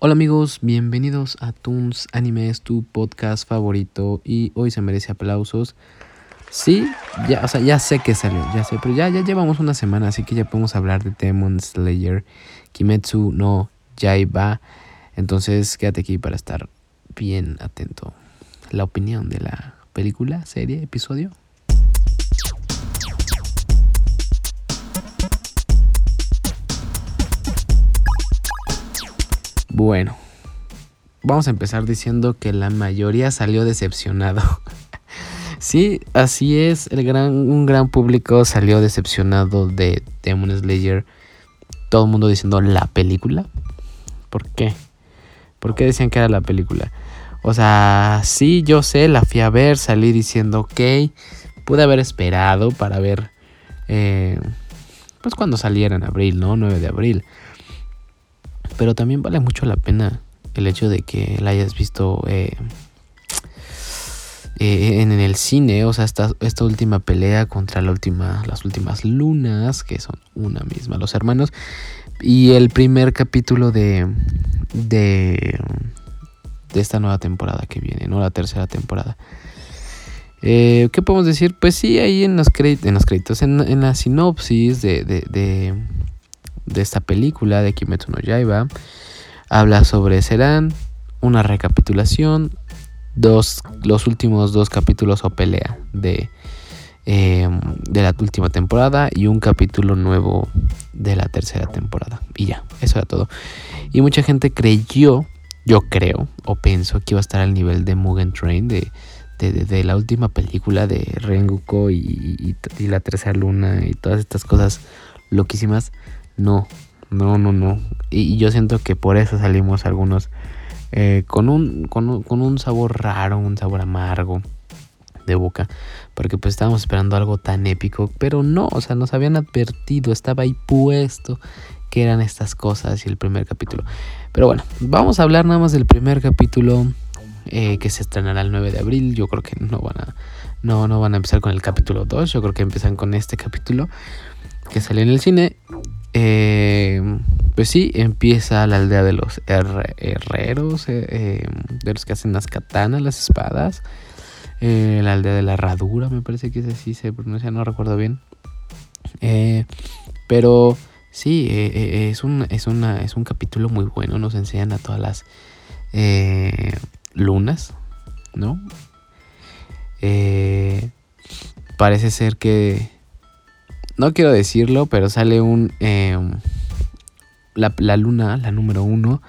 Hola amigos, bienvenidos a Toons Animes, tu podcast favorito y hoy se merece aplausos. Sí, ya, o sea, ya sé que salió, ya sé, pero ya, ya llevamos una semana, así que ya podemos hablar de Demon Slayer, Kimetsu no Yaiba. Entonces quédate aquí para estar bien atento. La opinión de la película, serie, episodio. Bueno, vamos a empezar diciendo que la mayoría salió decepcionado. sí, así es, el gran, un gran público salió decepcionado de Demon Slayer. Todo el mundo diciendo la película. ¿Por qué? ¿Por qué decían que era la película? O sea, sí, yo sé, la fui a ver, salí diciendo, ok, pude haber esperado para ver, eh, pues cuando saliera en abril, ¿no? 9 de abril. Pero también vale mucho la pena el hecho de que la hayas visto eh, eh, en, el cine. O sea, esta, última pelea contra la última, las últimas lunas, que son una misma, los hermanos. Y el primer capítulo de, de, de esta nueva temporada que viene, ¿no? La tercera temporada. Eh, ¿Qué podemos decir? Pues sí, ahí en los, créditos, en, los créditos, en, la sinopsis de, de esta película de Kimetsu no Yaiba. Habla sobre Serán, una recapitulación, dos, los últimos dos capítulos o pelea de, em, de la última temporada y un capítulo nuevo de la tercera temporada. Y ya, eso era todo. Y mucha gente creyó, yo creo, o pienso que iba a estar al nivel de Mugen Train, de, de, la última película de Rengoku y, y, la tercera luna y todas estas cosas loquísimas. No, no, no, no. Y, yo siento que por eso salimos algunos eh, con, un, con, un, sabor raro, un sabor amargo de boca. Porque pues estábamos esperando algo tan épico. Pero no, o sea, nos habían advertido, estaba ahí puesto que eran estas cosas y el primer capítulo. Pero bueno, vamos a hablar nada más del primer capítulo eh, que se estrenará el 9 de abril. Yo creo que no van a, no, no van a empezar con el capítulo 2. Yo creo que empiezan con este capítulo que sale en el cine. Eh, pues sí, empieza la aldea de los herreros, eh, eh, de los que hacen las katanas, las espadas. la aldea de la herradura, me parece que es así se pronuncia, no recuerdo bien. pero sí, es, un, es, una, es un capítulo muy bueno, nos enseñan a todas las lunas, ¿no? parece ser que no quiero decirlo, pero sale un... Em, la, luna, la número uno.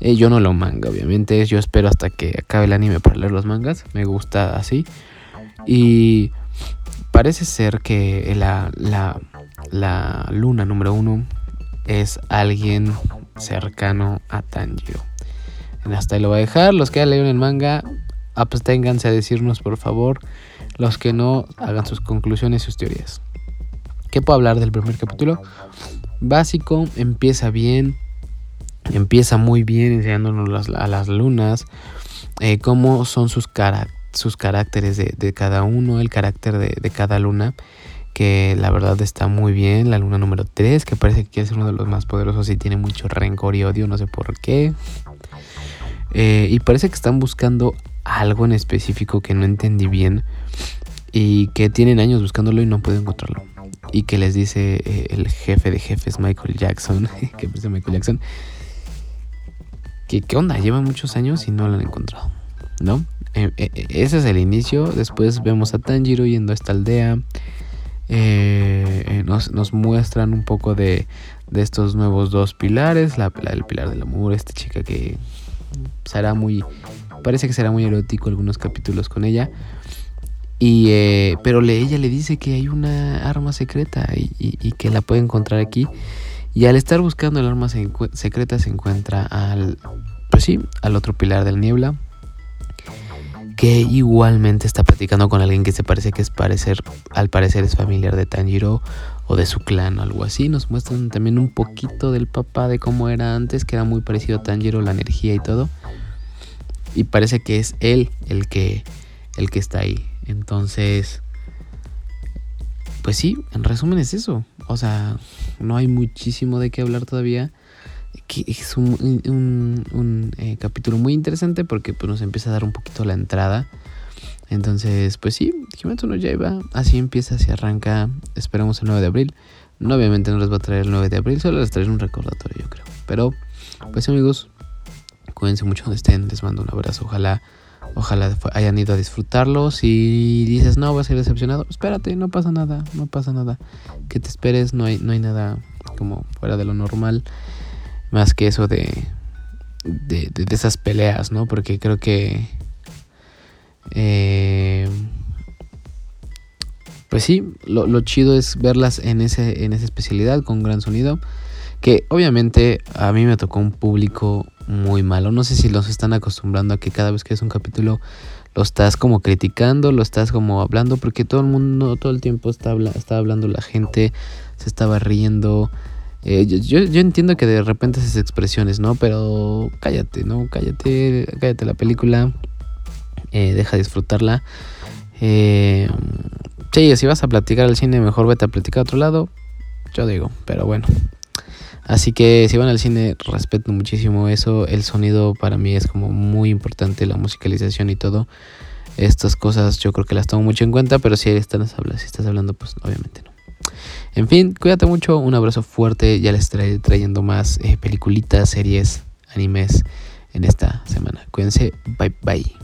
Eh, yo no lo manga, obviamente. Yo espero hasta que acabe el anime para leer los mangas. Me gusta así. Y parece ser que la, la, la luna número uno es alguien cercano a Tanjiro. Hasta ahí lo voy a dejar. Los que ya leyeron el manga, absténganse a decirnos por favor. Los que no, hagan sus conclusiones y sus teorías. ¿Qué puedo hablar del primer capítulo? Básico, empieza bien, empieza muy bien enseñándonos a las lunas, eh, cómo son sus, sus caracteres de, cada uno, el carácter de, cada luna, que la verdad está muy bien. La luna número 3, que parece que ser uno de los más poderosos y tiene mucho rencor y odio, no sé por qué. Eh, y parece que están buscando algo en específico que no entendí bien y que tienen años buscándolo y no pueden encontrarlo. Y que les dice eh, el jefe de jefes Michael Jackson, que es Michael Jackson, que qué onda, lleva muchos años y no lo han encontrado, ¿no? Eh, eh, ese es el inicio, después vemos a Tanjiro yendo a esta aldea, nos, muestran un poco de, de, estos nuevos dos pilares, la, el pilar del amor, esta chica que será muy, parece que será muy erótico algunos capítulos con ella, y, eh, pero ella le dice que hay una arma secreta y, que la puede encontrar aquí. Y al estar buscando el arma secreta se encuentra al, pues sí, al otro pilar del niebla. Que igualmente está platicando con alguien que se parece que es parecer, al parecer es familiar de Tanjiro o de su clan o algo así. Nos muestran también un poquito del papá de cómo era antes, que era muy parecido a Tanjiro, la energía y todo. Y parece que es él el que, el que está ahí. Entonces, pues sí, en resumen es eso. O sea, no hay muchísimo de qué hablar todavía. que es un, eh, capítulo muy interesante porque pues, nos empieza a dar un poquito la entrada. Entonces, pues sí, Kimetsu no Yaiba, así empieza, así arranca. Esperamos el 9 de abril. No, obviamente no les va a traer el 9 de abril, solo les traeré un recordatorio, yo creo. Pero, pues amigos, cuídense mucho donde estén. Les mando un abrazo. Ojalá, ojalá hayan ido a disfrutarlo. Si dices, no, vas a ser decepcionado, espérate, no pasa nada, no pasa nada. Que te esperes, no hay, no hay nada como fuera de lo normal. Más que eso de, de, de, esas peleas, ¿no? Porque creo que... Eh, pues sí, lo, lo, chido es verlas en, ese, en esa especialidad con gran sonido. Que obviamente a mí me tocó un público muy malo. No sé si los están acostumbrando a que cada vez que es un capítulo lo estás como criticando, lo estás como hablando, porque todo el mundo, todo el tiempo está, está hablando la gente, se estaba riendo, eh, yo, yo, entiendo que de repente esas expresiones, ¿no? Pero cállate, ¿no? Cállate, cállate la película. Eh, deja disfrutarla. Eh, sí, si vas a platicar al cine, mejor vete a platicar a otro lado. Yo digo, pero bueno. Así que si van al cine, respeto muchísimo eso. El sonido para mí es como muy importante, la musicalización y todo. Estas cosas yo creo que las tomo mucho en cuenta, pero si estás, si estás hablando, pues obviamente no. En fin, cuídate mucho, un abrazo fuerte, ya les estaré trayendo más eh, peliculitas, series, animes en esta semana. Cuídense, bye bye.